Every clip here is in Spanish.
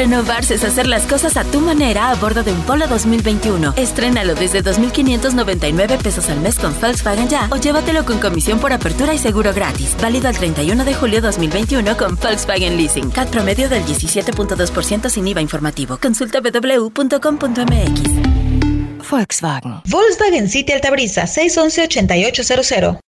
Renovarse es hacer las cosas a tu manera a bordo de un Polo 2021. Estrénalo desde 2.599 pesos al mes con Volkswagen Ya o llévatelo con comisión por apertura y seguro gratis. Válido al 31 de julio 2021 con Volkswagen Leasing. CAT promedio del 17.2% sin IVA informativo. Consulta www.com.mx. Volkswagen. Volkswagen City Altabrisa 611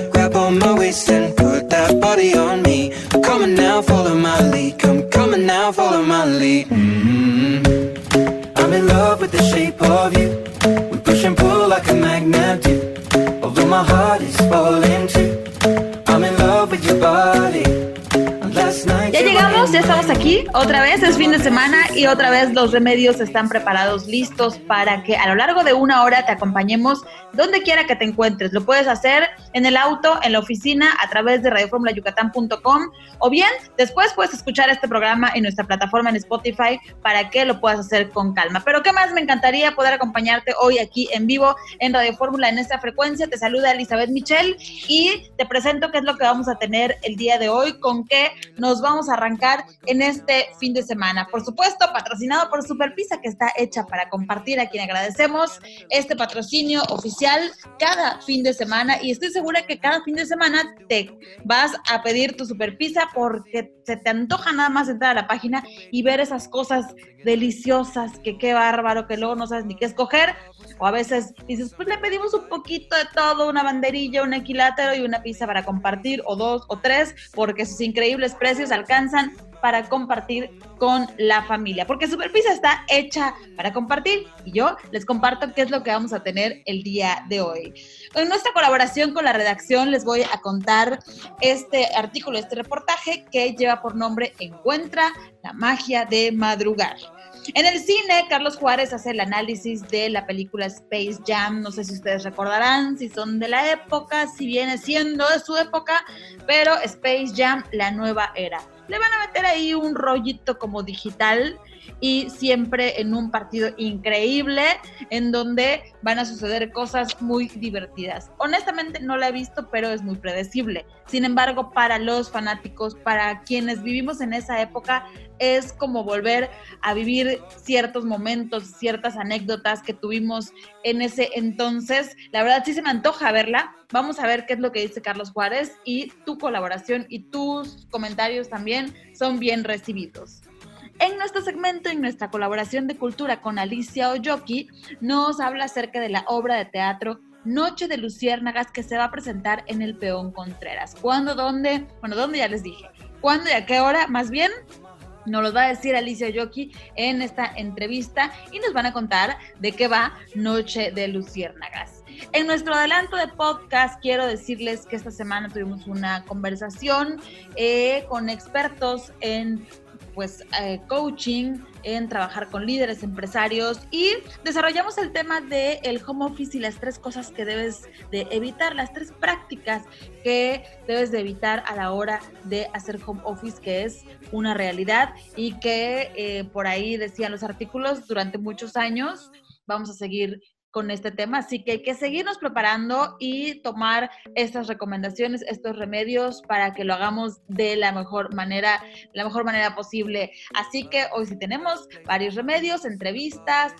I'm in love with the shape of you. We push and pull like a magnet do. Although my heart is falling too. Ya estamos aquí. Otra vez es fin de semana y otra vez los remedios están preparados, listos para que a lo largo de una hora te acompañemos donde quiera que te encuentres. Lo puedes hacer en el auto, en la oficina, a través de radioformulayucatán.com o bien después puedes escuchar este programa en nuestra plataforma en Spotify para que lo puedas hacer con calma. Pero qué más me encantaría poder acompañarte hoy aquí en vivo en Radio Fórmula en esta frecuencia. Te saluda Elizabeth Michel y te presento qué es lo que vamos a tener el día de hoy, con qué nos vamos a arrancar en este fin de semana. Por supuesto, patrocinado por Super Pizza, que está hecha para compartir, a quien agradecemos este patrocinio oficial cada fin de semana. Y estoy segura que cada fin de semana te vas a pedir tu Super Pizza porque se te antoja nada más entrar a la página y ver esas cosas deliciosas, que qué bárbaro, que luego no sabes ni qué escoger. O a veces dices, pues le pedimos un poquito de todo, una banderilla, un equilátero y una pizza para compartir, o dos o tres, porque sus increíbles precios alcanzan para compartir con la familia, porque Super Pizza está hecha para compartir y yo les comparto qué es lo que vamos a tener el día de hoy. En nuestra colaboración con la redacción les voy a contar este artículo, este reportaje que lleva por nombre Encuentra la magia de madrugar. En el cine, Carlos Juárez hace el análisis de la película Space Jam. No sé si ustedes recordarán, si son de la época, si viene siendo de su época, pero Space Jam, la nueva era. Le van a meter ahí un rollito como digital y siempre en un partido increíble en donde van a suceder cosas muy divertidas. Honestamente no la he visto, pero es muy predecible. Sin embargo, para los fanáticos, para quienes vivimos en esa época, es como volver a vivir ciertos momentos, ciertas anécdotas que tuvimos en ese entonces. La verdad sí se me antoja verla. Vamos a ver qué es lo que dice Carlos Juárez y tu colaboración y tus comentarios también son bien recibidos. En nuestro segmento, en nuestra colaboración de cultura con Alicia Oyoki, nos habla acerca de la obra de teatro Noche de Luciérnagas que se va a presentar en el Peón Contreras. ¿Cuándo, dónde? Bueno, ¿dónde ya les dije? ¿Cuándo y a qué hora? Más bien, nos lo va a decir Alicia Oyoki en esta entrevista y nos van a contar de qué va Noche de Luciérnagas. En nuestro adelanto de podcast quiero decirles que esta semana tuvimos una conversación eh, con expertos en pues eh, coaching, en trabajar con líderes empresarios y desarrollamos el tema de el home office y las tres cosas que debes de evitar, las tres prácticas que debes de evitar a la hora de hacer home office, que es una realidad y que eh, por ahí decían los artículos durante muchos años. Vamos a seguir con este tema, así que hay que seguirnos preparando y tomar estas recomendaciones, estos remedios para que lo hagamos de la mejor manera, la mejor manera posible. Así que hoy sí tenemos varios remedios, entrevistas,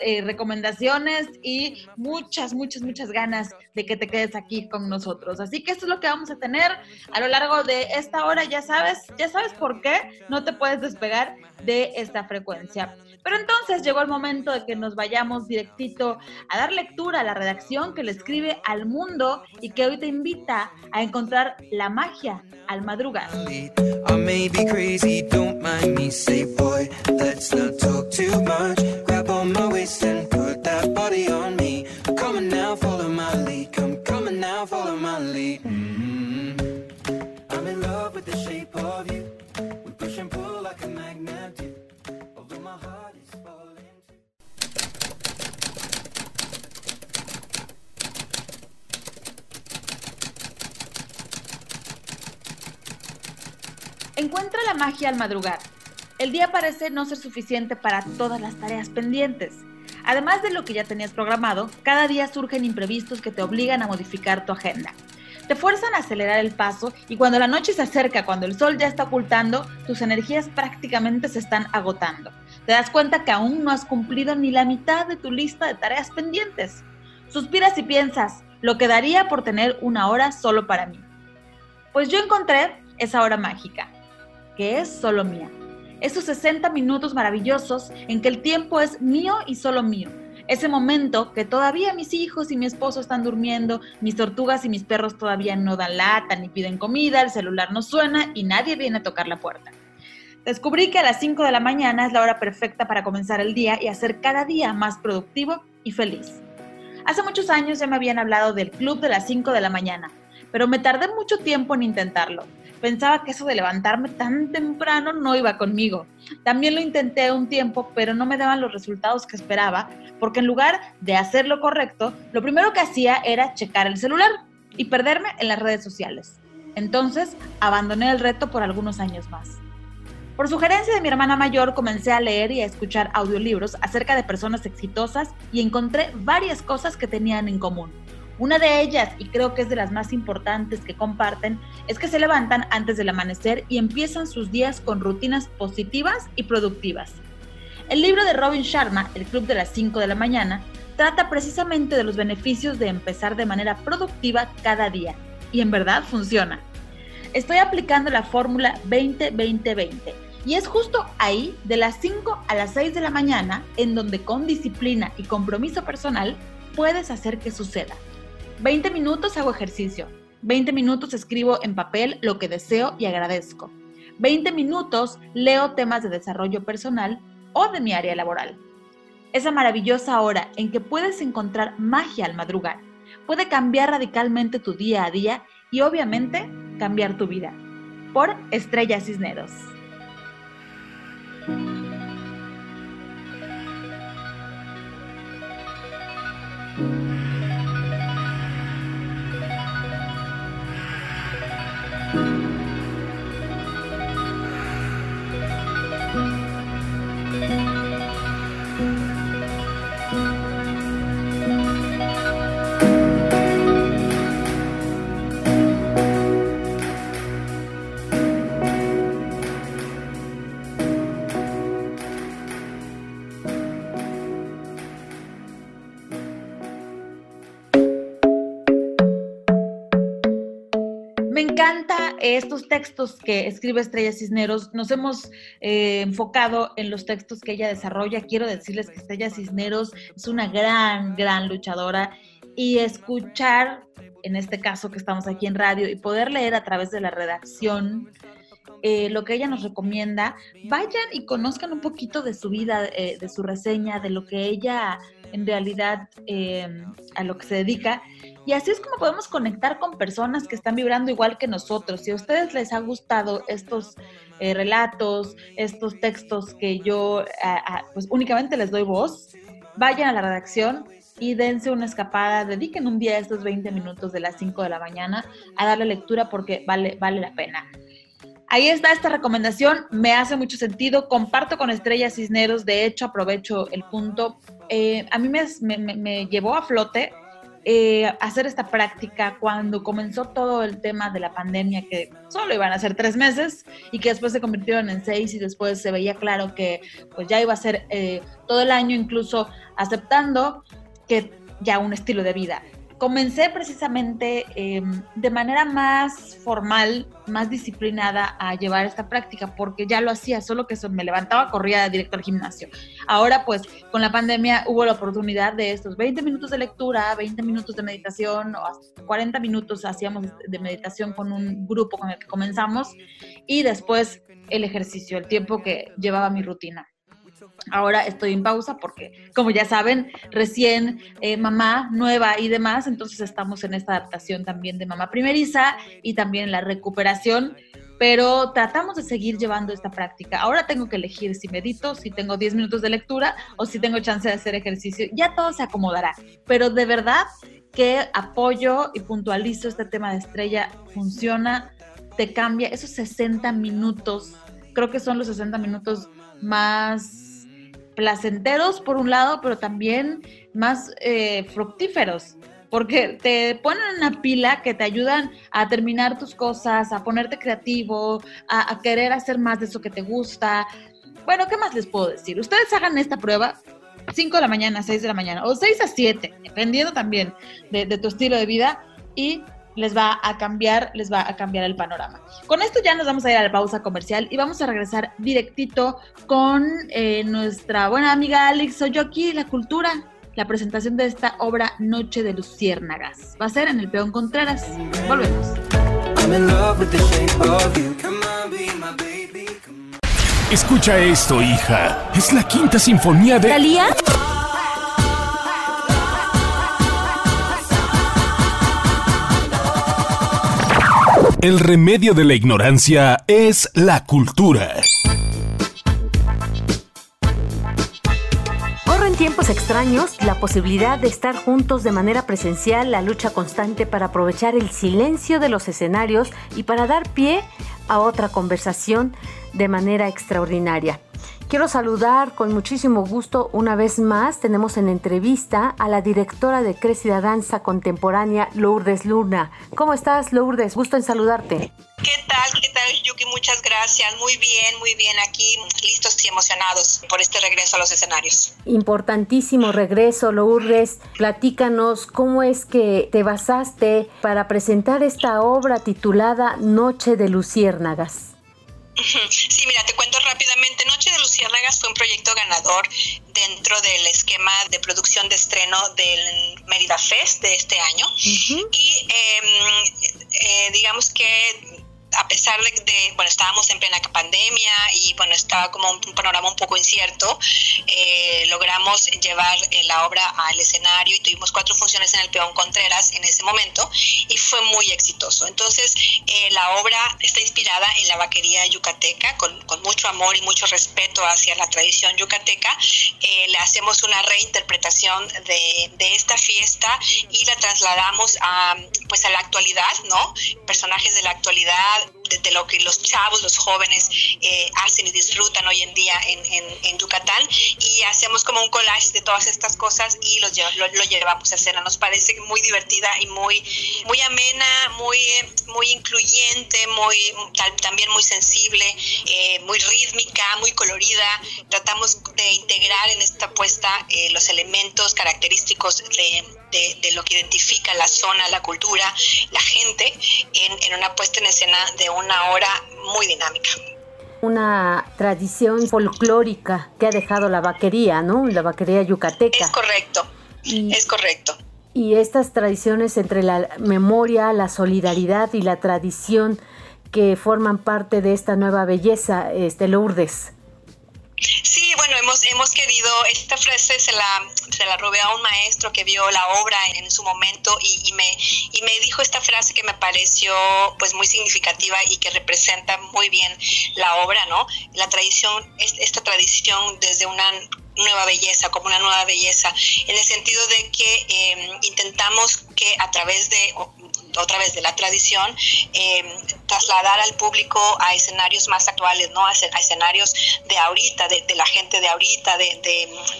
eh, recomendaciones y muchas, muchas, muchas ganas de que te quedes aquí con nosotros. Así que esto es lo que vamos a tener a lo largo de esta hora. Ya sabes, ya sabes por qué no te puedes despegar de esta frecuencia. Pero entonces llegó el momento de que nos vayamos directito a dar lectura a la redacción que le escribe al mundo y que hoy te invita a encontrar la magia al madrugar. Encuentra la magia al madrugar. El día parece no ser suficiente para todas las tareas pendientes. Además de lo que ya tenías programado, cada día surgen imprevistos que te obligan a modificar tu agenda. Te fuerzan a acelerar el paso y cuando la noche se acerca, cuando el sol ya está ocultando, tus energías prácticamente se están agotando. Te das cuenta que aún no has cumplido ni la mitad de tu lista de tareas pendientes. Suspiras y piensas, lo que daría por tener una hora solo para mí. Pues yo encontré esa hora mágica, que es solo mía esos 60 minutos maravillosos en que el tiempo es mío y solo mío. Ese momento que todavía mis hijos y mi esposo están durmiendo, mis tortugas y mis perros todavía no dan lata ni piden comida, el celular no suena y nadie viene a tocar la puerta. Descubrí que a las 5 de la mañana es la hora perfecta para comenzar el día y hacer cada día más productivo y feliz. Hace muchos años ya me habían hablado del club de las 5 de la mañana, pero me tardé mucho tiempo en intentarlo. Pensaba que eso de levantarme tan temprano no iba conmigo. También lo intenté un tiempo, pero no me daban los resultados que esperaba, porque en lugar de hacer lo correcto, lo primero que hacía era checar el celular y perderme en las redes sociales. Entonces, abandoné el reto por algunos años más. Por sugerencia de mi hermana mayor, comencé a leer y a escuchar audiolibros acerca de personas exitosas y encontré varias cosas que tenían en común. Una de ellas, y creo que es de las más importantes que comparten, es que se levantan antes del amanecer y empiezan sus días con rutinas positivas y productivas. El libro de Robin Sharma, El Club de las 5 de la mañana, trata precisamente de los beneficios de empezar de manera productiva cada día. Y en verdad funciona. Estoy aplicando la fórmula 20-20-20 y es justo ahí, de las 5 a las 6 de la mañana, en donde con disciplina y compromiso personal puedes hacer que suceda. 20 minutos hago ejercicio. 20 minutos escribo en papel lo que deseo y agradezco. 20 minutos leo temas de desarrollo personal o de mi área laboral. Esa maravillosa hora en que puedes encontrar magia al madrugar puede cambiar radicalmente tu día a día y obviamente cambiar tu vida. Por Estrella Cisneros. Estos textos que escribe Estrella Cisneros. Nos hemos eh, enfocado en los textos que ella desarrolla. Quiero decirles que Estrella Cisneros es una gran, gran luchadora y escuchar, en este caso que estamos aquí en radio, y poder leer a través de la redacción eh, lo que ella nos recomienda, vayan y conozcan un poquito de su vida, eh, de su reseña, de lo que ella en realidad a lo que se dedica y así es como podemos conectar con personas que están vibrando igual que nosotros. Si a ustedes les ha gustado estos eh, relatos, estos textos que yo pues únicamente les doy voz, vayan a la redacción y dense una escapada, dediquen un día estos 20 minutos de las 5 de la mañana a darle lectura porque vale, vale la pena. Ahí está esta recomendación, me hace mucho sentido, comparto con Estrella Cisneros, de hecho aprovecho el punto, eh, a mí me, me, me llevó a flote eh, hacer esta práctica cuando comenzó todo el tema de la pandemia, que solo iban a ser tres meses y que después se convirtieron en seis y después se veía claro que pues ya iba a ser eh, todo el año, incluso aceptando que ya un estilo de vida comencé precisamente em, de manera más formal, más disciplinada a llevar esta práctica, porque ya lo hacía, solo que me levantaba, corría directo al gimnasio. Ahora, pues, con la pandemia hubo la oportunidad de estos 20 minutos de lectura, 20 minutos de meditación, o 40 minutos hacíamos de meditación con un grupo con el que comenzamos, y después el ejercicio, el tiempo que llevaba mi rutina. Ahora estoy en pausa porque, como ya saben, recién eh, mamá nueva y demás, entonces estamos en esta adaptación también de mamá primeriza y también en la recuperación, pero tratamos de seguir llevando esta práctica. Ahora tengo que elegir si medito, si tengo 10 minutos de lectura o si tengo chance de hacer ejercicio. Ya todo se acomodará, pero de verdad que apoyo y puntualizo este tema de estrella, funciona, te cambia esos 60 minutos, creo que son los 60 minutos más placenteros por un lado, pero también más eh, fructíferos, porque te ponen una pila que te ayudan a terminar tus cosas, a ponerte creativo, a, querer hacer más de eso que te gusta. Bueno, ¿qué más les puedo decir? Ustedes hagan esta prueba 5 de la mañana, 6 de la mañana, o 6 a 7, dependiendo también de, de tu estilo de vida, y les va a cambiar, les va a cambiar el panorama. Con esto ya nos vamos a ir a la pausa comercial y vamos a regresar directito con eh, nuestra buena amiga Alex Soy yo aquí, La Cultura, la presentación de esta obra Noche de Luciérnagas. Va a ser en el Peón Contreras. Volvemos. Escucha esto, hija. Es la quinta sinfonía de... ¿Talía? El remedio de la ignorancia es la cultura. en tiempos extraños, la posibilidad de estar juntos de manera presencial, la lucha constante para aprovechar el silencio de los escenarios y para dar pie a otra conversación de manera extraordinaria. Quiero saludar con muchísimo gusto una vez más. Tenemos en entrevista a la directora de Crecida Danza Contemporánea, Lourdes Luna. ¿Cómo estás, Lourdes? Gusto en saludarte. ¿Qué tal? ¿Qué tal, Yuki? Muchas gracias. Muy bien, muy bien. Aquí listos y emocionados por este regreso a los escenarios. Importantísimo regreso, Lourdes. Platícanos cómo es que te basaste para presentar esta obra titulada Noche de Luciérnagas. Sí, mira, te cuento rápidamente. Noche de Luciérnagas fue un proyecto ganador dentro del esquema de producción de estreno del Mérida Fest de este año. Y em, eh, digamos que a pesar de, bueno, estábamos en plena pandemia y bueno, estaba como un, panorama un poco incierto, eh, logramos llevar eh, la obra al escenario y tuvimos cuatro funciones en el Peón Contreras en ese momento y fue muy exitoso. Entonces, eh, la obra está inspirada en la vaquería yucateca, con, con, mucho amor y mucho respeto hacia la tradición yucateca. le hacemos una reinterpretación de, de esta fiesta y la trasladamos a, pues, a la actualidad, ¿no? Personajes de la actualidad and de, lo que los chavos, los jóvenes eh, hacen y disfrutan hoy en día en, en, Yucatán y hacemos como un collage de todas estas cosas y lo, lo, llevamos a escena. Nos parece muy divertida y muy, muy amena, muy, muy incluyente, muy, también muy sensible, eh, muy rítmica, muy colorida. Tratamos de integrar en esta puesta eh, los elementos característicos de, de, lo que identifica la zona, la cultura, la gente, en, en una puesta en escena de una hora muy dinámica una tradición folclórica que ha dejado la vaquería, ¿no? La vaquería yucateca. Es correcto, es correcto. Y estas tradiciones entre la memoria, la solidaridad y la tradición que forman parte de esta nueva belleza, este Lourdes. Sí, bueno, hemos, hemos querido, esta frase se la, se la robé a un maestro que vio la obra en, su momento y, me, y me dijo esta frase que me pareció pues muy significativa y que representa muy bien la obra, ¿no? La tradición, esta tradición desde una nueva belleza, como una nueva belleza, en el sentido de que em, intentamos que a través de otra vez de la tradición, em, trasladar al público a escenarios más actuales, ¿no? A, escenarios de ahorita, de, la gente de ahorita, de,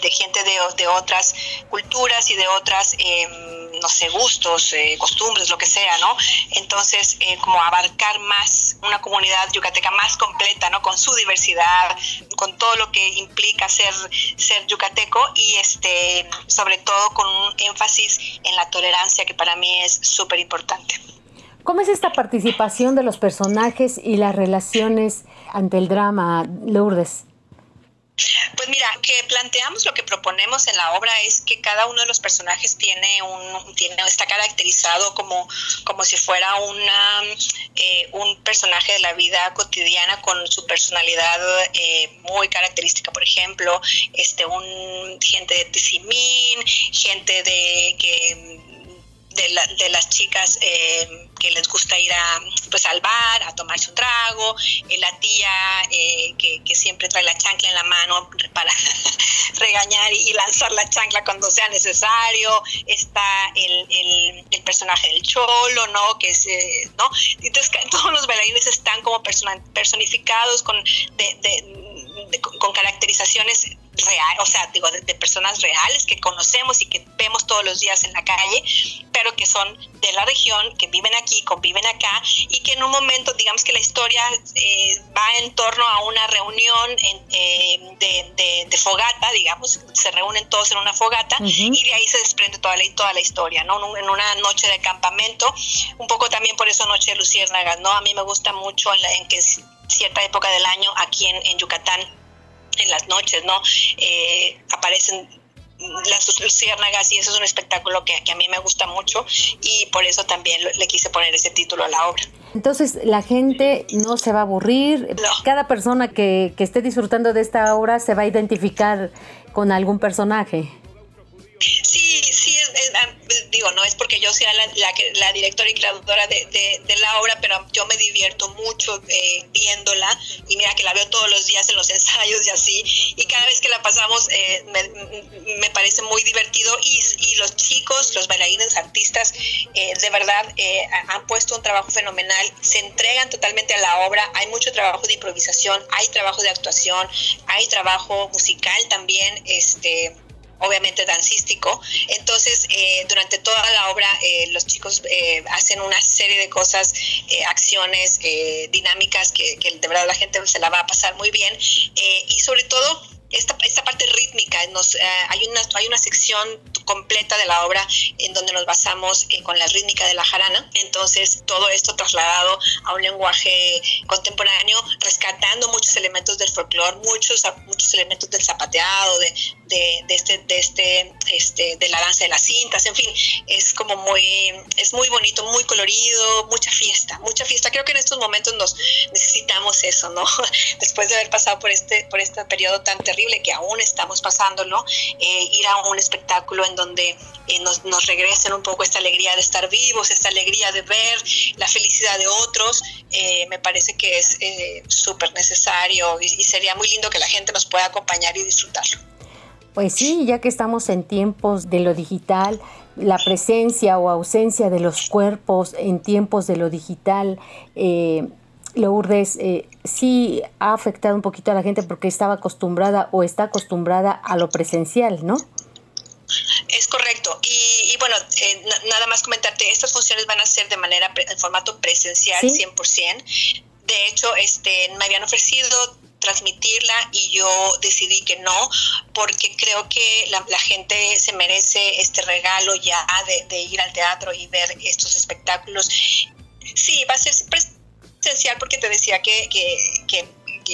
de, gente de, de, otras culturas y de otras, em, no sé, gustos, eh, costumbres, lo que sea, ¿no? Entonces, eh, como abarcar más una comunidad yucateca más completa, ¿no? Con su diversidad, con todo lo que implica ser, ser yucateco y este, sobre todo con un énfasis en la tolerancia que para mí es súper importante. ¿Cómo es esta participación de los personajes y las relaciones ante el drama, Lourdes? Que planteamos lo que proponemos en la obra es que cada uno de los personajes tiene un tiene está caracterizado como como si fuera una eh, un personaje de la vida cotidiana con su personalidad eh, muy característica, por ejemplo, este un gente de Tizimín, gente de que de, las chicas eh, que les gusta ir a, pues, al bar, a tomarse un trago, eh, la tía eh, que, siempre trae la chancla en la mano para regañar y, lanzar la chancla cuando sea necesario, está el, el, personaje del cholo, ¿no? Que es, ¿no? Entonces todos los bailarines están como personificados con, con caracterizaciones real, o sea, digo, de, personas reales que conocemos y que vemos todos los días en la calle, pero que son de la región, que viven aquí, conviven acá y que en un momento, digamos que la historia eh, va en torno a una reunión eh, de, fogata, digamos, se reúnen todos en una fogata y de ahí se desprende toda la, toda la historia, ¿no? En una noche de campamento, un poco también por eso Noche de Luciérnagas, ¿no? A mí me gusta mucho en, en que cierta época del año aquí en, en Yucatán en las noches, ¿no? Eh, aparecen las luciérnagas y eso es un espectáculo que, a mí me gusta mucho y por eso también le quise poner ese título a la obra. Entonces la gente no se va a aburrir, cada persona que, que esté disfrutando de esta obra se va a identificar con algún personaje. Sí, sí, digo, no es porque yo sea la, la, directora y creadora de, la obra, pero yo me divierto mucho eh, viéndola y mira que la veo todos los días en los ensayos y así, y cada vez que la pasamos eh, me, parece muy divertido y, los chicos, los bailarines, artistas, eh, de verdad han puesto un trabajo fenomenal, se entregan totalmente a la obra, hay mucho trabajo de improvisación, hay trabajo de actuación, hay trabajo musical también, este obviamente dancístico. Entonces, eh, durante toda la obra, eh, los chicos eh, hacen una serie de cosas, acciones, dinámicas que, que, de verdad la gente se la va a pasar muy bien. y sobre todo, esta, esta parte rítmica, nos, eh, hay, una, hay una sección completa de la obra en donde nos basamos eh, con la rítmica de la jarana, entonces todo esto trasladado a un lenguaje contemporáneo, rescatando muchos elementos del folclore, muchos, muchos elementos del zapateado, de, de, de, este, de, este, este, de la danza de las cintas, en fin, es como muy, es muy bonito, muy colorido, mucha fiesta, mucha fiesta. Creo que en estos momentos nos necesitamos eso, ¿no? Después de haber pasado por este, por este periodo tan terrible que aún estamos pasándolo, eh, ir a un espectáculo en donde eh, nos, nos, regresen un poco esta alegría de estar vivos, esta alegría de ver la felicidad de otros, eh, me parece que es súper necesario y, y sería muy lindo que la gente nos pueda acompañar y disfrutarlo. Pues sí, ya que estamos en tiempos de lo digital, la presencia o ausencia de los cuerpos en tiempos de lo digital, eh, Lourdes, eh, sí ha afectado un poquito a la gente porque estaba acostumbrada o está acostumbrada a lo presencial, ¿no? Es correcto. Y, bueno, eh, nada más comentarte, estas funciones van a ser de manera, en formato presencial, 100%. De hecho, este, me habían ofrecido transmitirla y yo decidí que no, porque creo que la, gente se merece este regalo ya de, ir al teatro y ver estos espectáculos. Sí, va a ser esencial porque te decía que, que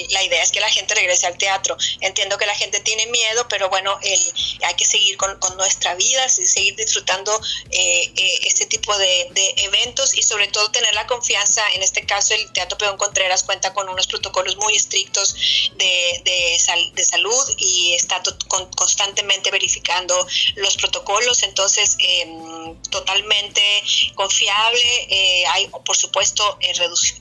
la idea es que la gente regrese al teatro. Entiendo que la gente tiene miedo, pero bueno, hay que seguir con, nuestra vida, seguir disfrutando eh, eh, este tipo de, eventos y sobre todo tener la confianza. En este caso, el Teatro Peón Contreras cuenta con unos protocolos muy estrictos de, de, salud y está constantemente verificando los protocolos. Entonces, em, totalmente confiable. Eh, hay, por supuesto,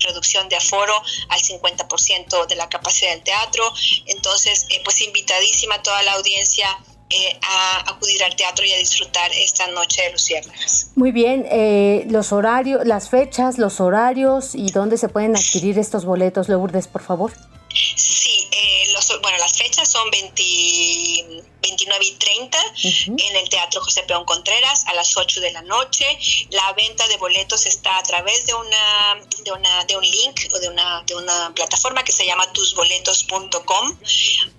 reducción de aforo al 50% de la capacidad del teatro. Entonces, eh, pues invitadísima toda la audiencia eh, a acudir al teatro y a disfrutar esta noche de Luciérnagas. Muy bien, eh, los horarios, las fechas, los horarios y dónde se pueden adquirir estos boletos, Lourdes, por favor. Sí, bueno, las fechas son 20 29 y 30 en el Teatro José Peón Contreras a las 8 de la noche. La venta de boletos está a través de una de una de un link o de una de una plataforma que se llama tusboletos.com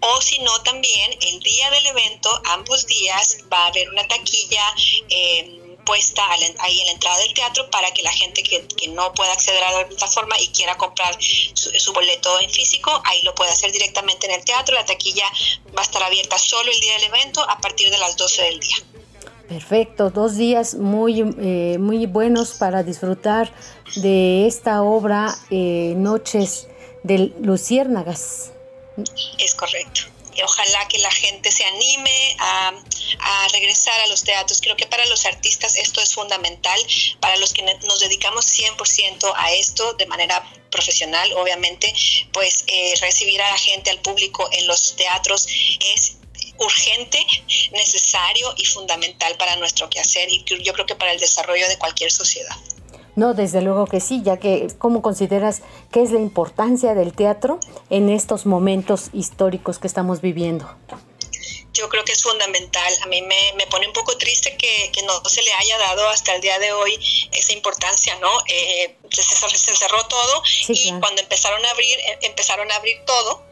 o si no también el día del evento ambos días va a haber una taquilla eh, puesta ahí en la entrada del teatro para que la gente que, no pueda acceder a la plataforma y quiera comprar su, boleto en físico, ahí lo puede hacer directamente en el teatro. La taquilla va a estar abierta solo el día del evento a partir de las 12 del día. Perfecto, dos días muy, eh, muy buenos para disfrutar de esta obra eh, Noches de Luciérnagas. Es correcto ojalá que la gente se anime a, regresar a los teatros. Creo que para los artistas esto es fundamental, para los que nos dedicamos 100% a esto de manera profesional, obviamente, pues eh, recibir a la gente, al público en los teatros es urgente, necesario y fundamental para nuestro quehacer y yo creo que para el desarrollo de cualquier sociedad. No, desde luego que sí, ya que ¿cómo consideras que es la importancia del teatro en estos momentos históricos que estamos viviendo? Yo creo que es fundamental. A mí me, me pone un poco triste que, que, no se le haya dado hasta el día de hoy esa importancia, ¿no? Eh, se, se, cerró todo y cuando empezaron a abrir, eh, empezaron a abrir todo,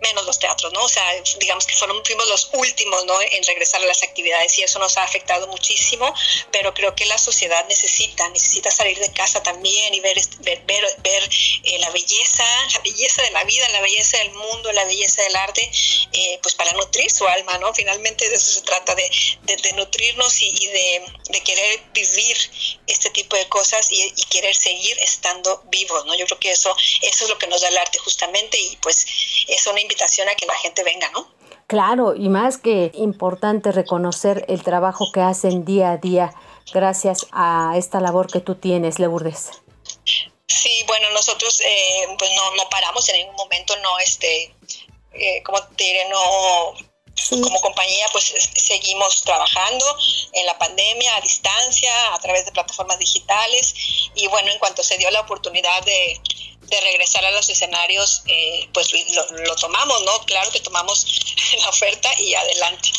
menos los teatros, ¿no? O sea, digamos que fueron, fuimos los últimos, ¿no? En regresar a las actividades y eso nos ha afectado muchísimo, pero creo que la sociedad necesita, necesita salir de casa también y ver, ver, ver, eh, la belleza, la belleza de la vida, la belleza del mundo, la belleza del arte, eh, pues para nutrir su alma, ¿no? Finalmente de eso se trata, de, de, nutrirnos y, de, de, querer vivir este tipo de cosas y, y, querer seguir estando vivos, ¿no? Yo creo que eso, eso es lo que nos da el arte justamente y pues es una invitación a que la gente venga, ¿no? Claro, y más que importante reconocer el trabajo que hacen día a día gracias a esta labor que tú tienes, Lourdes. Sí, bueno, nosotros eh, pues no, no paramos en ningún momento, no, este, eh, como te diré, no, como compañía pues seguimos trabajando en la pandemia a distancia, a través de plataformas digitales y bueno, en cuanto se dio la oportunidad de, de regresar a los escenarios, eh, pues lo, tomamos, ¿no? Claro que tomamos la oferta y adelante.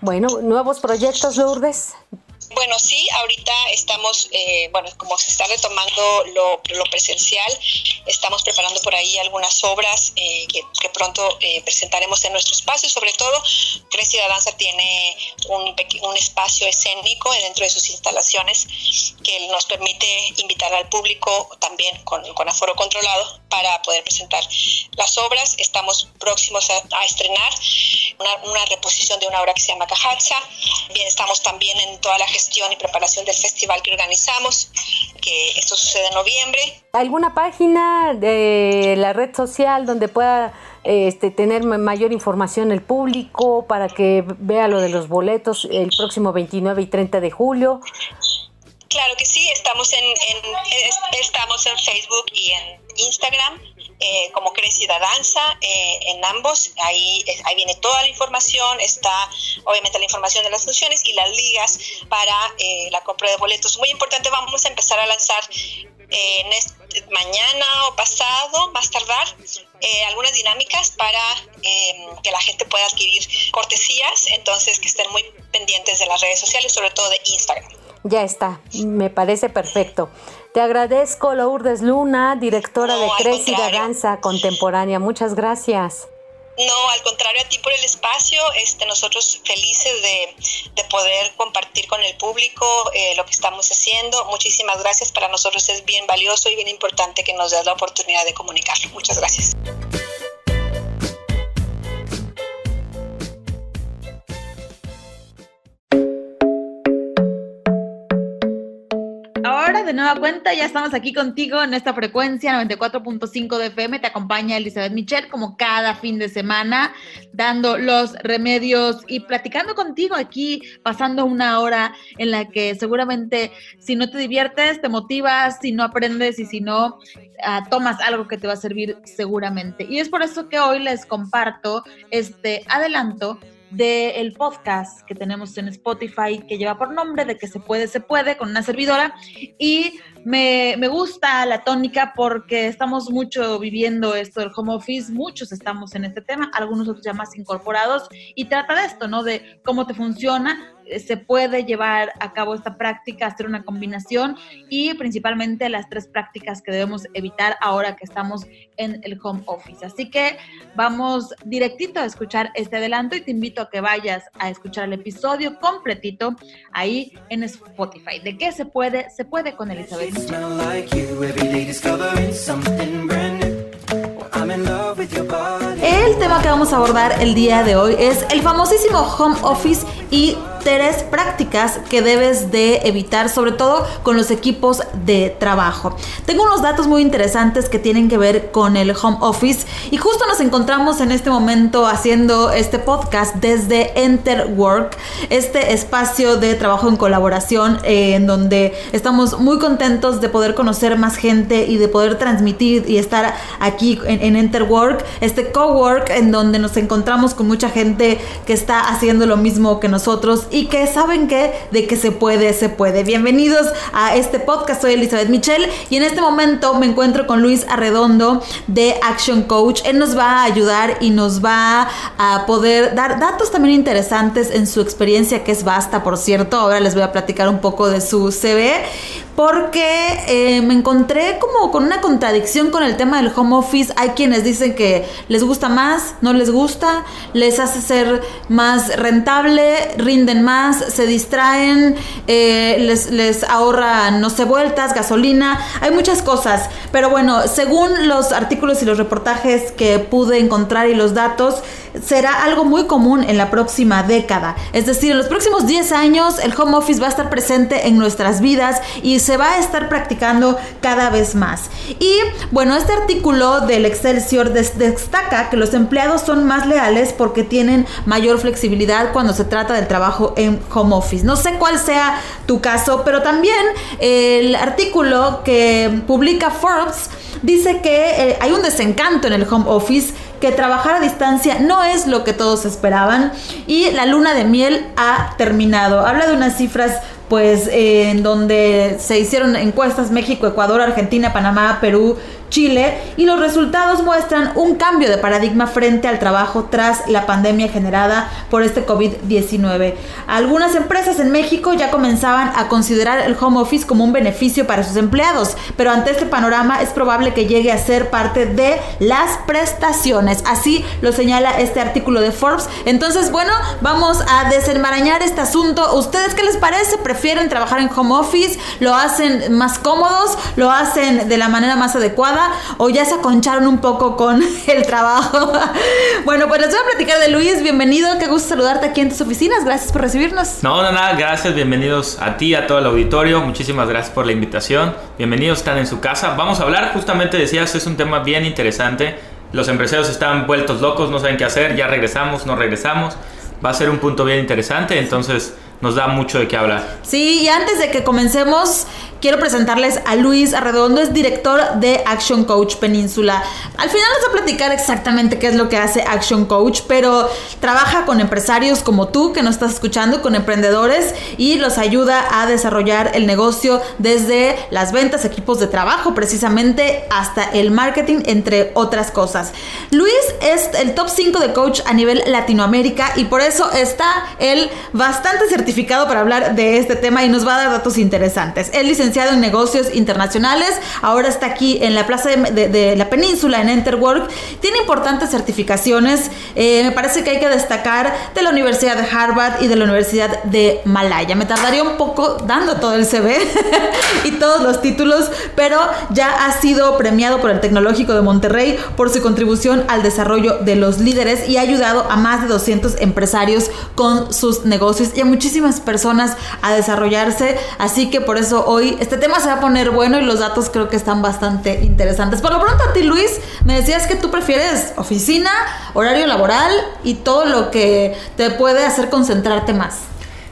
Bueno, nuevos proyectos, Lourdes. Bueno, sí, ahorita estamos, eh, bueno, como se está retomando lo, presencial, estamos preparando por ahí algunas obras eh, que, pronto eh, presentaremos en nuestro espacio. Sobre todo, Crecida Danza tiene un, un espacio escénico dentro de sus instalaciones que nos permite invitar al público también con, aforo controlado para poder presentar las obras. Estamos próximos a, estrenar una, una, reposición de una obra que se llama Cajacha. Bien, estamos también en toda la gestión y preparación del festival que organizamos, que esto sucede en noviembre. ¿Alguna página de la red social donde pueda este, tener mayor información el público para que vea lo de los boletos el próximo 29 y 30 de julio? Claro que sí, estamos en, estamos en Facebook y en Instagram eh, como Crecida Danza eh, en ambos. Ahí, ahí viene toda la información, está obviamente la información de las funciones y las ligas para eh, la compra de boletos. Muy importante, vamos a empezar a lanzar en mañana o pasado, más tardar, algunas dinámicas para que la gente pueda adquirir cortesías, entonces que estén muy pendientes de las redes sociales, sobre todo de Instagram. Ya está, me parece perfecto. Te agradezco, Lourdes Luna, directora de Crecida Danza Contemporánea. Muchas gracias. No, al contrario a ti por el espacio, este, nosotros felices de, poder compartir con el público eh, lo que estamos haciendo. Muchísimas gracias, para nosotros es bien valioso y bien importante que nos des la oportunidad de comunicarlo. Muchas gracias. De nueva cuenta, ya estamos aquí contigo en esta frecuencia 94.5 de FM. Te acompaña Elizabeth Michel como cada fin de semana, dando los remedios y platicando contigo aquí, pasando una hora en la que seguramente si no te diviertes, te motivas, si no aprendes y si no, ah, tomas algo que te va a servir seguramente. Y es por eso que hoy les comparto este adelanto del podcast que tenemos en Spotify que lleva por nombre de que se puede, se puede con una servidora y me, gusta la tónica porque estamos mucho viviendo esto del home office, muchos estamos en este tema, algunos otros ya más incorporados y trata de esto, ¿no? De cómo te funciona, se puede llevar a cabo esta práctica, hacer una combinación y principalmente las tres prácticas que debemos evitar ahora que estamos en el home office. Así que vamos directito a escuchar este adelanto y te invito a que vayas a escuchar el episodio completito ahí en Spotify. ¿De qué se puede? Se puede con Elizabeth. El tema que vamos a abordar el día de hoy es el famosísimo home office y tres prácticas que debes de evitar, sobre todo con los equipos de trabajo. Tengo unos datos muy interesantes que tienen que ver con el home office y justo nos encontramos en este momento haciendo este podcast desde Enterwork, este espacio de trabajo en colaboración eh, en donde estamos muy contentos de poder conocer más gente y de poder transmitir y estar aquí en, en Enterwork, este cowork en donde nos encontramos con mucha gente que está haciendo lo mismo que nosotros y que saben que de que se puede, se puede. Bienvenidos a este podcast, soy Elizabeth Michelle y en este momento me encuentro con Luis Arredondo de Action Coach. Él nos va a ayudar y nos va a poder dar datos también interesantes en su experiencia que es vasta, por cierto. Ahora les voy a platicar un poco de su CV porque eh, me encontré como con una contradicción con el tema del home office. Hay quienes dicen que les gusta más, no les gusta, les hace ser más rentable, rinden más, se distraen, eh, les, les ahorra, no sé, vueltas, gasolina, hay muchas cosas. Pero bueno, según los artículos y los reportajes que pude encontrar y los datos, será algo muy común en la próxima década. Es decir, en los próximos 10 años el home office va a estar presente en nuestras vidas y se va a estar practicando cada vez más. Y bueno, este artículo del Excelsior destaca que los empleados son más leales porque tienen mayor flexibilidad cuando se trata del trabajo en home office. No sé cuál sea tu caso, pero también el artículo que publica Forbes dice que eh, hay un desencanto en el home office que trabajar a distancia no es lo que todos esperaban y la luna de miel ha terminado. Habla de unas cifras pues en donde se hicieron encuestas México, Ecuador, Argentina, Panamá, Perú, Chile y los resultados muestran un cambio de paradigma frente al trabajo tras la pandemia generada por este COVID-19. Algunas empresas en México ya comenzaban a considerar el home office como un beneficio para sus empleados, pero ante este panorama es probable que llegue a ser parte de las prestaciones. Así lo señala este artículo de Forbes. Entonces, bueno, vamos a desenmarañar este asunto. ¿Ustedes qué les parece? ¿Prefieren trabajar en home office? ¿Lo hacen más cómodos? ¿Lo hacen de la manera más adecuada? o ya se aconcharon un poco con el trabajo. bueno, pues les voy a platicar de Luis. Bienvenido, qué gusto saludarte aquí en tus oficinas. Gracias por recibirnos. No, no, nada, gracias. Bienvenidos a ti, a todo el auditorio. Muchísimas gracias por la invitación. Bienvenidos, están en su casa. Vamos a hablar, justamente decías, es un tema bien interesante. Los empresarios están vueltos locos, no saben qué hacer. Ya regresamos, no regresamos. Va a ser un punto bien interesante, entonces nos da mucho de qué hablar. Sí, y antes de que comencemos, quiero presentarles a Luis Arredondo, es director de Action Coach Península. Al final les voy a platicar exactamente qué es lo que hace Action Coach, pero trabaja con empresarios como tú que nos estás escuchando, con emprendedores y los ayuda a desarrollar el negocio desde las ventas, equipos de trabajo precisamente hasta el marketing, entre otras cosas. Luis es el top 5 de coach a nivel Latinoamérica y por eso está él bastante certificado para hablar de este tema y nos va a dar datos interesantes. Él licenciado en negocios internacionales, ahora está aquí en la Plaza de, la Península, en Enterwork. Tiene importantes certificaciones, eh, me parece que hay que destacar de la Universidad de Harvard y de la Universidad de Malaya. Me tardaría un poco dando todo el CV y todos los títulos, pero ya ha sido premiado por el Tecnológico de Monterrey por su contribución al desarrollo de los líderes y ha ayudado a más de 200 empresarios con sus negocios y a muchísimas personas a desarrollarse. Así que por eso hoy este tema se va a poner bueno y los datos creo que están bastante interesantes. Por lo pronto a ti, Luis, me decías que tú prefieres oficina, horario laboral y todo lo que te puede hacer concentrarte más.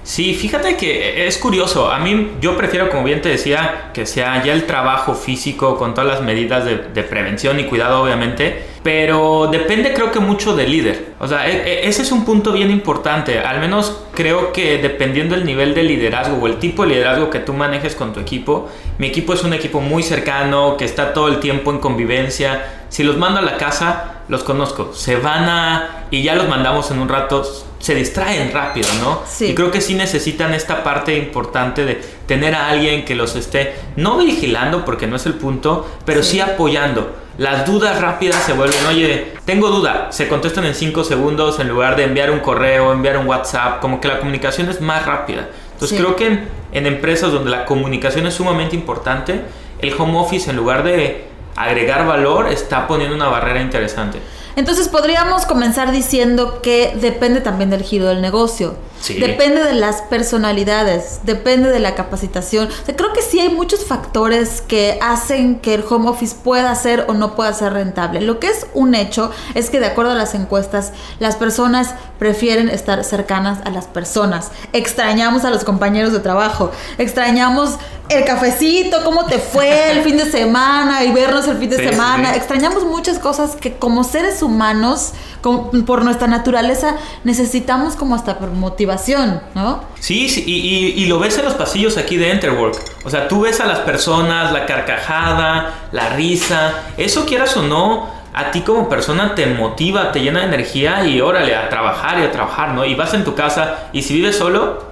Sí, fíjate que es curioso. A mí yo prefiero, como bien te decía, que sea ya el trabajo físico con todas las medidas de, prevención y cuidado, obviamente. Pero depende creo que mucho del líder. O sea, e, e, ese es un punto bien importante. Al menos creo que dependiendo del nivel de liderazgo o el tipo de liderazgo que tú manejes con tu equipo, mi equipo es un equipo muy cercano, que está todo el tiempo en convivencia. Si los mando a la casa, los conozco. Se van a... y ya los mandamos en un rato se distraen rápido, ¿no? Sí. Y creo que sí necesitan esta parte importante de tener a alguien que los esté, no vigilando porque no es el punto, pero sí, apoyando. Las dudas rápidas se vuelven, oye, tengo duda, se contestan en 5 segundos en lugar de enviar un correo, enviar un WhatsApp, como que la comunicación es más rápida. Entonces Sí. creo que en, en empresas donde la comunicación es sumamente importante, el home office en lugar de agregar valor está poniendo una barrera interesante. Entonces podríamos comenzar diciendo que depende también del giro del negocio. Sí. Depende de las personalidades, depende de la capacitación. O sea, creo que sí hay muchos factores que hacen que el home office pueda ser o no pueda ser rentable. Lo que es un hecho es que de acuerdo a las encuestas, las personas prefieren estar cercanas a las personas. Extrañamos a los compañeros de trabajo, extrañamos el cafecito, cómo te fue el fin de semana y vernos el fin de Sí, semana. sí. Extrañamos muchas cosas que como seres humanos, como por nuestra naturaleza, necesitamos como hasta por motivación, ¿no? Sí, sí, y, y- y lo ves en los pasillos aquí de Enterwork. O sea, tú ves a las personas, la carcajada, la risa. Eso quieras o no, a ti como persona te motiva, te llena de energía y órale, a trabajar y a trabajar, ¿no? Y vas en tu casa y si vives solo,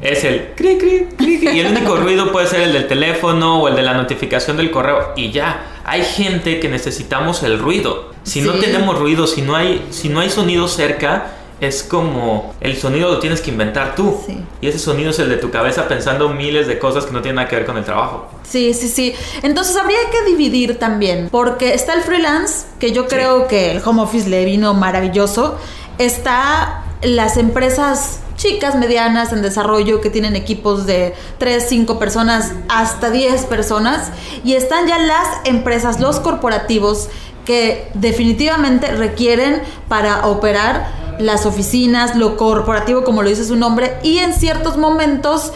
es el cri, cri, cri, cri, y el único ruido puede ser el del teléfono o el de la notificación del correo y ya. Hay gente que necesitamos el ruido. Si no tenemos ruido, si no hay si no hay sonido cerca, es como el sonido lo tienes que inventar tú. Sí. Y ese sonido es el de tu cabeza pensando miles de cosas que no tienen nada que ver con el trabajo. Sí, sí, sí. Entonces habría que dividir también, porque está el freelance, que yo creo que el home office le vino maravilloso. Está las empresas chicas, medianas, en desarrollo, que tienen equipos de 3, 5 personas hasta 10 personas. Y están ya las empresas, los corporativos, que definitivamente requieren para operar las oficinas, lo corporativo, como lo dice su nombre, y en ciertos momentos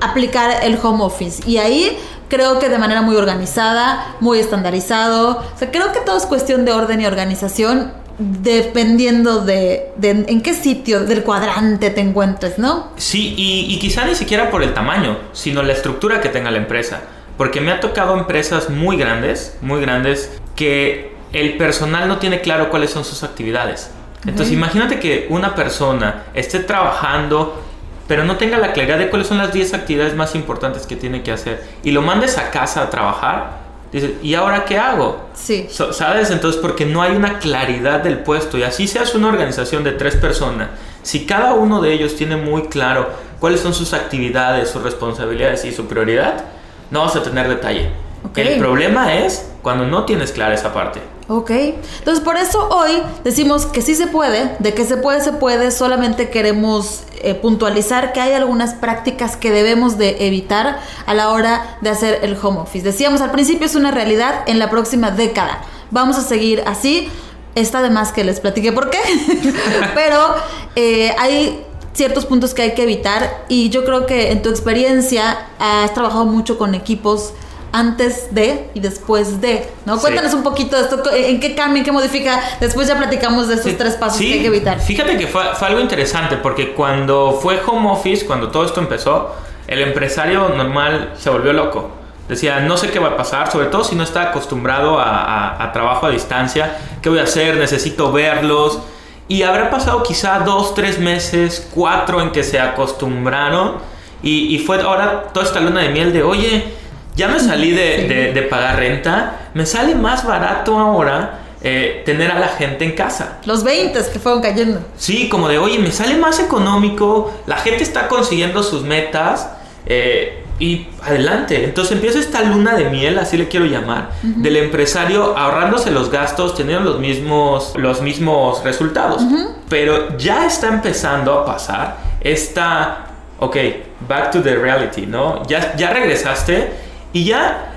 aplicar el home office. Y ahí creo que de manera muy organizada, muy estandarizado. O sea, creo que todo es cuestión de orden y organización dependiendo de, de en qué sitio del cuadrante te encuentres, ¿no? Sí, y, y quizá ni siquiera por el tamaño, sino la estructura que tenga la empresa. Porque me ha tocado empresas muy grandes, muy grandes, que el personal no tiene claro cuáles son sus actividades. Entonces imagínate que una persona esté trabajando, pero no tenga la claridad de cuáles son las 10 actividades más importantes que tiene que hacer. Y lo mandes a casa a trabajar. Dices, ¿y ahora qué hago? Sí. So- ¿Sabes? Entonces, porque no hay una claridad del puesto y así seas una organización de tres personas, si cada uno de ellos tiene muy claro cuáles son sus actividades, sus responsabilidades y su prioridad, no vas a tener detalle. Ok. El problema es cuando no tienes clara esa parte. Ok, entonces por eso hoy decimos que sí se puede, de que se puede, se puede, solamente queremos eh, puntualizar que hay algunas prácticas que debemos de evitar a la hora de hacer el home office. Decíamos al principio es una realidad en la próxima década. Vamos a seguir así. Está de más que les platique por qué, pero eh, hay ciertos puntos que hay que evitar y yo creo que en tu experiencia has trabajado mucho con equipos antes de y después de, ¿no? Sí. Cuéntanos un poquito de esto, en qué cambia, en qué modifica, después ya platicamos de estos Sí, tres pasos sí, que hay que evitar. Fíjate que fue, fue algo interesante porque cuando fue home office, cuando todo esto empezó, el empresario normal se volvió loco. Decía, no sé qué va a pasar, sobre todo si no está acostumbrado a, a- a trabajo a distancia. ¿Qué voy a hacer? Necesito verlos. Y habrá pasado quizá dos, tres meses, cuatro en que se acostumbraron. Y, y fue ahora toda esta luna de miel de, oye, ya me salí de, de- de pagar renta, me sale más barato ahora eh, tener a la gente en casa. Los 20 que fueron cayendo. Sí, como de, oye, me sale más económico, la gente está consiguiendo sus metas eh, y adelante. Entonces empieza esta luna de miel, así le quiero llamar, del empresario ahorrándose los gastos, teniendo los mismos, los mismos resultados. Pero ya está empezando a pasar esta, ok, back to the reality, ¿no? Ya, ya regresaste y ya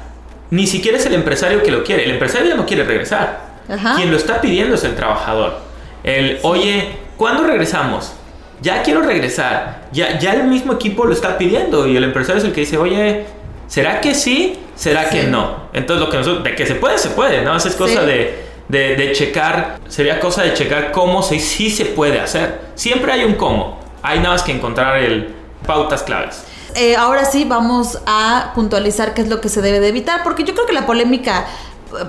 ni siquiera es el empresario que lo quiere, el empresario ya no quiere regresar. Ajá. Quien lo está pidiendo es el trabajador. El, oye, ¿cuándo regresamos? Ya quiero regresar. Ya, ya el mismo equipo lo está pidiendo y el empresario es el que dice, oye, ¿será que sí? ¿Será que no? Entonces, lo que nosotros, de que se puede, se puede, ¿no? Esa es cosa Sí. de, de, de checar, sería cosa de checar cómo se, sí se puede hacer. Siempre hay un cómo. Hay nada más que encontrar el pautas claves. Eh, ahora sí vamos a puntualizar qué es lo que se debe de evitar, porque yo creo que la polémica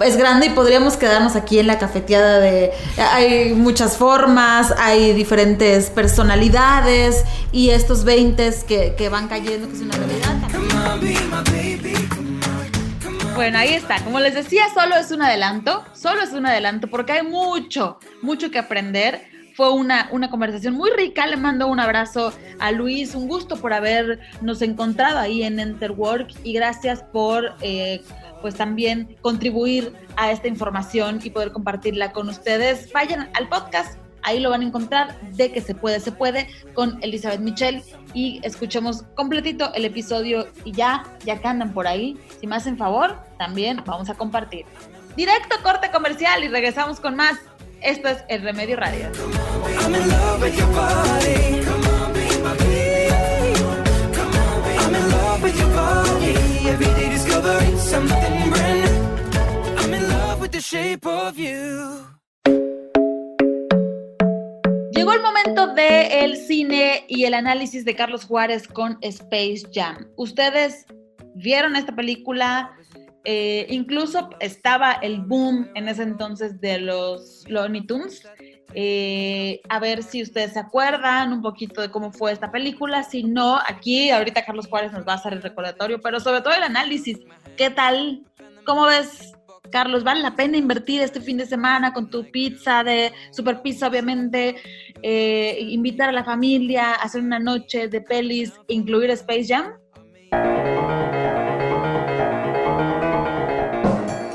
es grande y podríamos quedarnos aquí en la cafeteada de... Hay muchas formas, hay diferentes personalidades y estos 20 que, que van cayendo, que es una realidad. Bueno, ahí está. Como les decía, solo es un adelanto, solo es un adelanto porque hay mucho, mucho que aprender. Fue una, una conversación muy rica. Le mando un abrazo a Luis. Un gusto por habernos encontrado ahí en Enterwork y gracias por eh, pues también contribuir a esta información y poder compartirla con ustedes. Vayan al podcast, ahí lo van a encontrar de que se puede, se puede con Elizabeth Michelle y escuchemos completito el episodio y ya, ya que andan por ahí, si me hacen favor, también vamos a compartir. Directo corte comercial y regresamos con más. Esto es El Remedio Radio. Llegó el momento del el cine y el análisis de Carlos Juárez con Space Jam. Ustedes vieron esta película, eh, incluso estaba el boom en ese entonces de los Looney Tunes. Eh, a ver si ustedes se acuerdan un poquito de cómo fue esta película. Si no, aquí ahorita Carlos Juárez nos va a hacer el recordatorio, pero sobre todo el análisis. ¿Qué tal? ¿Cómo ves, Carlos? ¿Vale la pena invertir este fin de semana con tu pizza de super pizza, obviamente? Eh, invitar a la familia, hacer una noche de pelis, incluir Space Jam?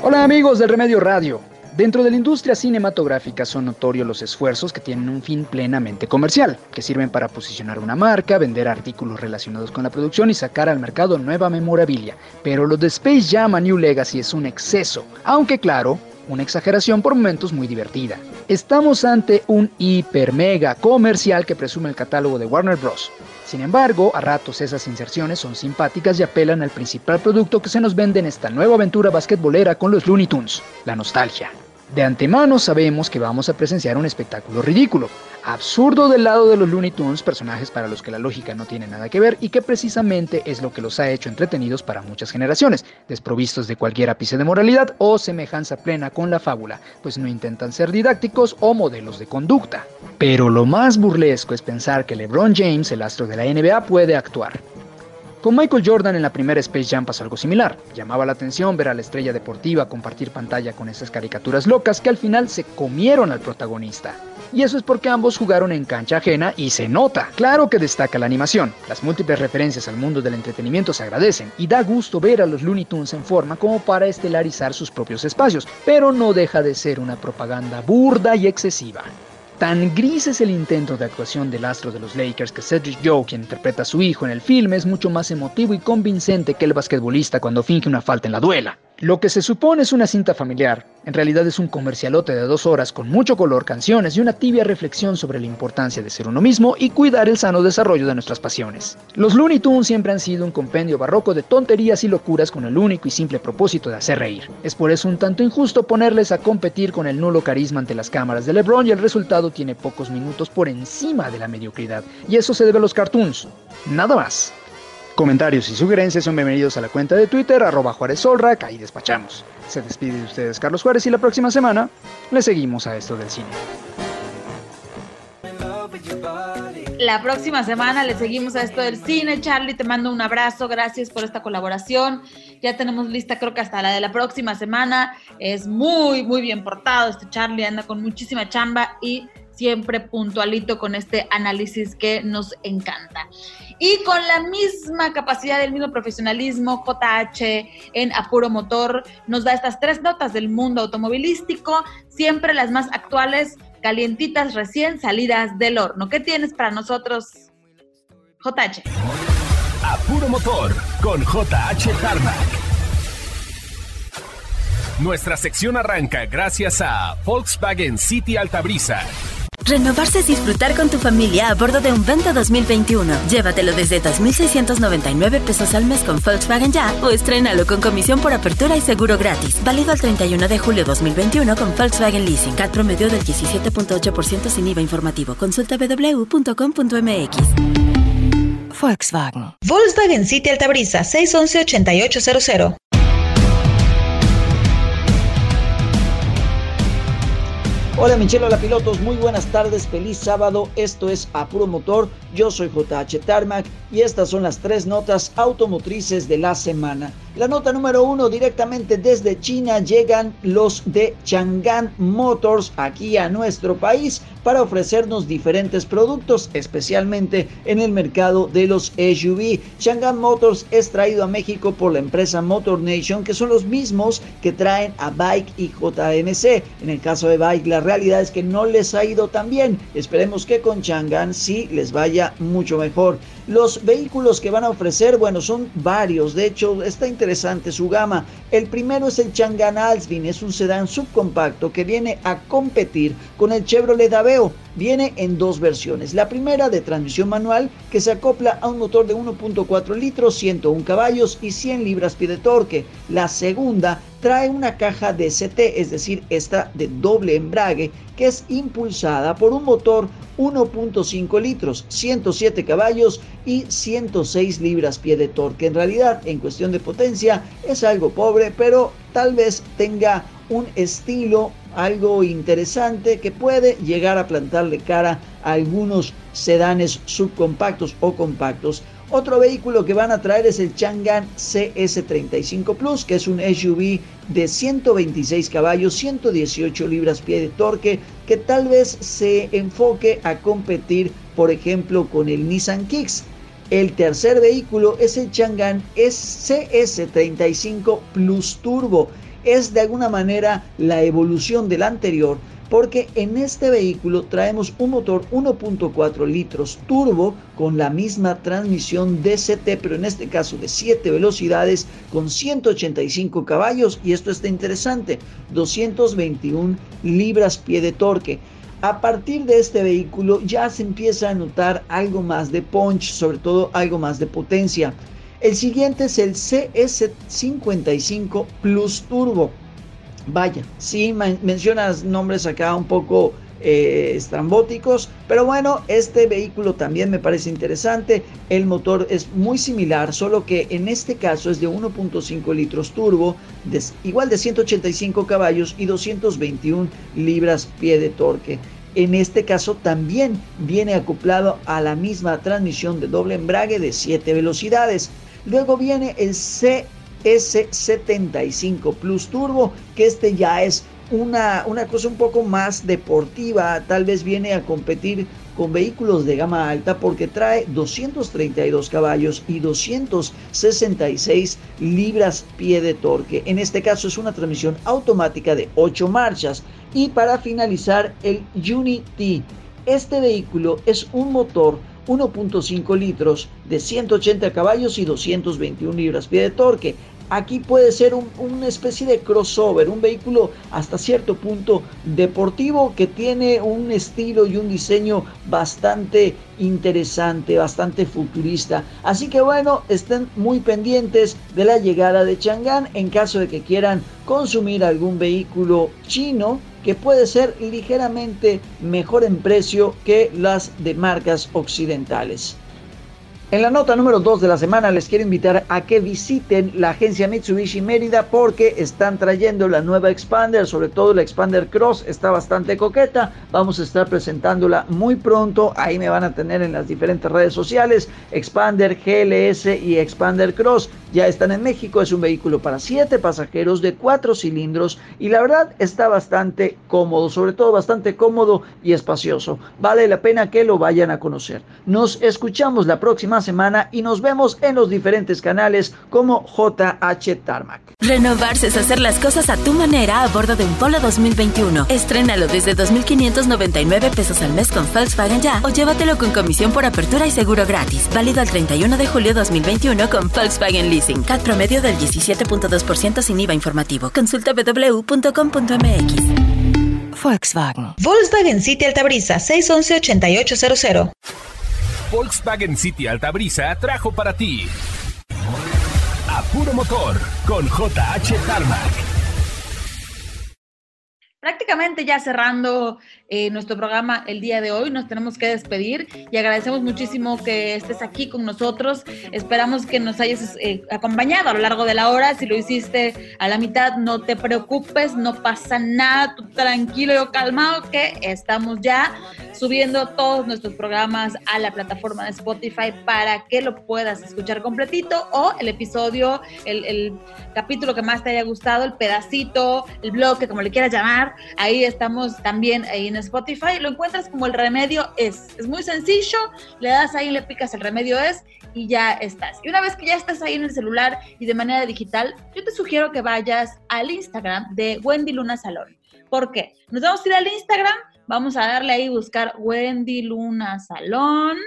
Hola amigos del Remedio Radio. Dentro de la industria cinematográfica son notorios los esfuerzos que tienen un fin plenamente comercial, que sirven para posicionar una marca, vender artículos relacionados con la producción y sacar al mercado nueva memorabilia. Pero lo de Space Jam a New Legacy es un exceso, aunque claro, una exageración por momentos muy divertida. Estamos ante un hiper mega comercial que presume el catálogo de Warner Bros. Sin embargo, a ratos esas inserciones son simpáticas y apelan al principal producto que se nos vende en esta nueva aventura basquetbolera con los Looney Tunes, la nostalgia. De antemano sabemos que vamos a presenciar un espectáculo ridículo, absurdo del lado de los Looney Tunes, personajes para los que la lógica no tiene nada que ver y que precisamente es lo que los ha hecho entretenidos para muchas generaciones, desprovistos de cualquier ápice de moralidad o semejanza plena con la fábula, pues no intentan ser didácticos o modelos de conducta. Pero lo más burlesco es pensar que LeBron James, el astro de la NBA, puede actuar. Con Michael Jordan en la primera Space Jam pasó algo similar. Llamaba la atención ver a la estrella deportiva compartir pantalla con esas caricaturas locas que al final se comieron al protagonista. Y eso es porque ambos jugaron en cancha ajena y se nota. Claro que destaca la animación. Las múltiples referencias al mundo del entretenimiento se agradecen y da gusto ver a los Looney Tunes en forma como para estelarizar sus propios espacios, pero no deja de ser una propaganda burda y excesiva. Tan gris es el intento de actuación del astro de los Lakers que Cedric Joe, quien interpreta a su hijo en el filme, es mucho más emotivo y convincente que el basquetbolista cuando finge una falta en la duela. Lo que se supone es una cinta familiar, en realidad es un comercialote de dos horas con mucho color, canciones y una tibia reflexión sobre la importancia de ser uno mismo y cuidar el sano desarrollo de nuestras pasiones. Los Looney Tunes siempre han sido un compendio barroco de tonterías y locuras con el único y simple propósito de hacer reír. Es por eso un tanto injusto ponerles a competir con el nulo carisma ante las cámaras de LeBron y el resultado tiene pocos minutos por encima de la mediocridad. Y eso se debe a los cartoons. Nada más. Comentarios y sugerencias son bienvenidos a la cuenta de Twitter, arroba Juárez Solrac, ahí despachamos. Se despide de ustedes Carlos Juárez y la próxima semana le seguimos a esto del cine. La próxima semana le seguimos a esto del cine. Charlie, te mando un abrazo. Gracias por esta colaboración. Ya tenemos lista, creo que hasta la de la próxima semana. Es muy, muy bien portado. Este Charlie anda con muchísima chamba y siempre puntualito con este análisis que nos encanta. Y con la misma capacidad, del mismo profesionalismo, JH en Apuro Motor nos da estas tres notas del mundo automovilístico, siempre las más actuales, calientitas, recién salidas del horno. ¿Qué tienes para nosotros, JH? Apuro Motor con JH Tarmac. Nuestra sección arranca gracias a Volkswagen City Altabrisa. Renovarse es disfrutar con tu familia a bordo de un Vento 2021. Llévatelo desde 2.699 pesos al mes con Volkswagen Ya o estrénalo con comisión por apertura y seguro gratis. Válido al 31 de julio 2021 con Volkswagen Leasing. CAT promedio del 17.8% sin IVA informativo. Consulta www.com.mx. Volkswagen. Volkswagen City Altabrisa 611 Hola Michelle, hola pilotos, muy buenas tardes, feliz sábado, esto es Apuro Motor, yo soy JH Tarmac y estas son las tres notas automotrices de la semana. La nota número uno, directamente desde China llegan los de Chang'an Motors aquí a nuestro país para ofrecernos diferentes productos, especialmente en el mercado de los SUV. Chang'an Motors es traído a México por la empresa Motor Nation, que son los mismos que traen a Bike y JMC. En el caso de Bike, la realidad es que no les ha ido tan bien. Esperemos que con Chang'an sí les vaya mucho mejor. Los vehículos que van a ofrecer, bueno, son varios. De hecho, está interesante su gama. El primero es el Chang'an Alsvin, es un sedán subcompacto que viene a competir con el Chevrolet Aveo. Viene en dos versiones. La primera de transmisión manual que se acopla a un motor de 1.4 litros, 101 caballos y 100 libras-pie de torque. La segunda trae una caja DCT, es decir, esta de doble embrague, que es impulsada por un motor 1.5 litros, 107 caballos y 106 libras-pie de torque. En realidad, en cuestión de potencia, es algo pobre, pero tal vez tenga un estilo algo interesante que puede llegar a plantarle cara a algunos sedanes subcompactos o compactos. Otro vehículo que van a traer es el Chang'an CS35 Plus, que es un SUV de 126 caballos, 118 libras-pie de torque, que tal vez se enfoque a competir, por ejemplo, con el Nissan Kicks. El tercer vehículo es el Chang'an CS35 Plus Turbo es de alguna manera la evolución del anterior porque en este vehículo traemos un motor 1.4 litros turbo con la misma transmisión DCT, pero en este caso de 7 velocidades con 185 caballos y esto está interesante, 221 libras pie de torque. A partir de este vehículo ya se empieza a notar algo más de punch, sobre todo algo más de potencia. El siguiente es el CS55 Plus Turbo. Vaya, sí mencionas nombres acá un poco eh, estrambóticos, pero bueno, este vehículo también me parece interesante. El motor es muy similar, solo que en este caso es de 1.5 litros turbo, igual de 185 caballos y 221 libras pie de torque. En este caso también viene acoplado a la misma transmisión de doble embrague de 7 velocidades. Luego viene el CS75 Plus Turbo, que este ya es una, una cosa un poco más deportiva, tal vez viene a competir con vehículos de gama alta porque trae 232 caballos y 266 libras pie de torque. En este caso es una transmisión automática de 8 marchas. Y para finalizar el Unity. Este vehículo es un motor 1.5 litros de 180 caballos y 221 libras-pie de torque. Aquí puede ser una especie de crossover, un vehículo hasta cierto punto deportivo que tiene un estilo y un diseño bastante interesante, bastante futurista. Así que bueno, estén muy pendientes de la llegada de Chang'an en caso de que quieran consumir algún vehículo chino que puede ser ligeramente mejor en precio que las de marcas occidentales. En la nota número 2 de la semana les quiero invitar a que visiten la agencia Mitsubishi Mérida porque están trayendo la nueva Expander, sobre todo la Expander Cross, está bastante coqueta. Vamos a estar presentándola muy pronto, ahí me van a tener en las diferentes redes sociales. Expander GLS y Expander Cross ya están en México, es un vehículo para 7 pasajeros de 4 cilindros y la verdad está bastante cómodo, sobre todo bastante cómodo y espacioso. Vale la pena que lo vayan a conocer. Nos escuchamos la próxima semana y nos vemos en los diferentes canales como JH Tarmac. Renovarse es hacer las cosas a tu manera a bordo de un Polo 2021. Estrénalo desde 2.599 pesos al mes con Volkswagen Ya o llévatelo con comisión por apertura y seguro gratis. Válido al 31 de julio 2021 con Volkswagen Leasing. CAT promedio del 17.2% sin IVA informativo. Consulta www.com.mx. Volkswagen. Volkswagen City Altabrisa 611-8800. Volkswagen City Altabrisa trajo para ti. A puro motor con JH Tarmac. Prácticamente ya cerrando eh, nuestro programa el día de hoy. Nos tenemos que despedir y agradecemos muchísimo que estés aquí con nosotros. Esperamos que nos hayas eh, acompañado a lo largo de la hora. Si lo hiciste a la mitad, no te preocupes, no pasa nada, tú tranquilo y calmado que estamos ya subiendo todos nuestros programas a la plataforma de Spotify para que lo puedas escuchar completito o el episodio, el, capítulo que más te haya gustado, el pedacito, el bloque, como le quieras llamar. Ahí estamos también ahí en Spotify. Lo encuentras como el remedio es. Es muy sencillo. Le das ahí, le picas el remedio es y ya estás. Y una vez que ya estás ahí en el celular y de manera digital, yo te sugiero que vayas al Instagram de Wendy Luna Salón. ¿Por qué? Nos vamos a ir al Instagram, vamos a darle ahí buscar Wendy Luna Salón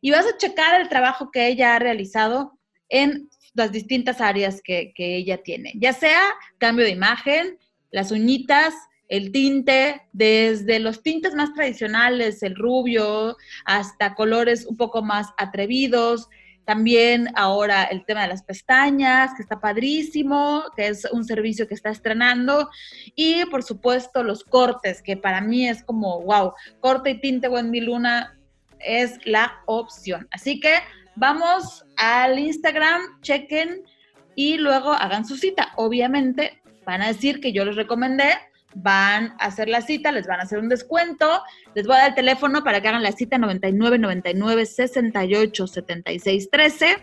y vas a checar el trabajo que ella ha realizado en las distintas áreas que, que ella tiene, ya sea cambio de imagen, las uñitas, el tinte, desde los tintes más tradicionales, el rubio, hasta colores un poco más atrevidos. También ahora el tema de las pestañas, que está padrísimo, que es un servicio que está estrenando. Y por supuesto los cortes, que para mí es como, wow, corte y tinte Wendy Luna es la opción. Así que vamos al Instagram, chequen y luego hagan su cita. Obviamente van a decir que yo les recomendé, van a hacer la cita, les van a hacer un descuento, les voy a dar el teléfono para que hagan la cita 99 99 68 76 13.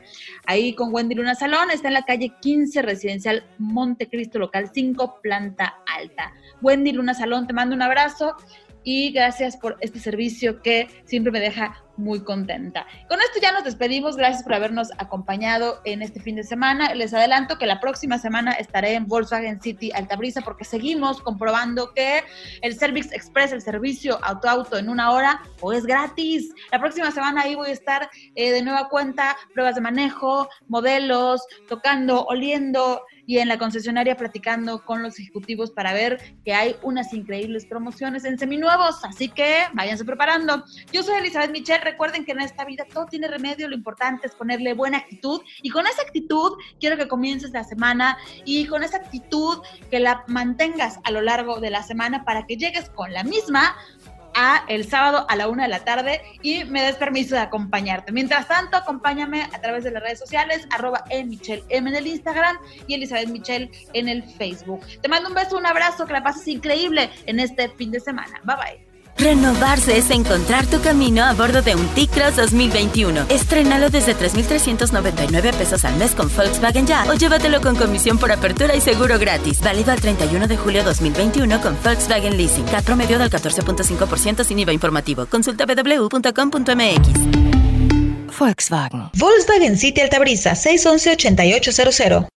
Ahí con Wendy Luna Salón, está en la calle 15 Residencial Montecristo, local 5, planta alta. Wendy Luna Salón, te mando un abrazo y gracias por este servicio que siempre me deja muy contenta. Con esto ya nos despedimos. Gracias por habernos acompañado en este fin de semana. Les adelanto que la próxima semana estaré en Volkswagen City Altabrisa porque seguimos comprobando que el Service Express, el servicio auto-auto en una hora, o es gratis. La próxima semana ahí voy a estar eh, de nueva cuenta, pruebas de manejo, modelos, tocando, oliendo y en la concesionaria platicando con los ejecutivos para ver que hay unas increíbles promociones en seminuevos. Así que váyanse preparando. Yo soy Elizabeth Michel recuerden que en esta vida todo tiene remedio, lo importante es ponerle buena actitud y con esa actitud quiero que comiences la semana y con esa actitud que la mantengas a lo largo de la semana para que llegues con la misma a el sábado a la una de la tarde y me des permiso de acompañarte. Mientras tanto, acompáñame a través de las redes sociales, arroba en en el Instagram y Elizabeth Michelle en el Facebook. Te mando un beso, un abrazo, que la pases increíble en este fin de semana. Bye bye. Renovarse es encontrar tu camino a bordo de un T-Cross 2021. Estrénalo desde 3,399 pesos al mes con Volkswagen Ya o llévatelo con comisión por apertura y seguro gratis. Válido al 31 de julio 2021 con Volkswagen Leasing. CAT promedio del 14.5% sin IVA informativo. Consulta www.com.mx. Volkswagen. Volkswagen City Altabrisa 611 8800.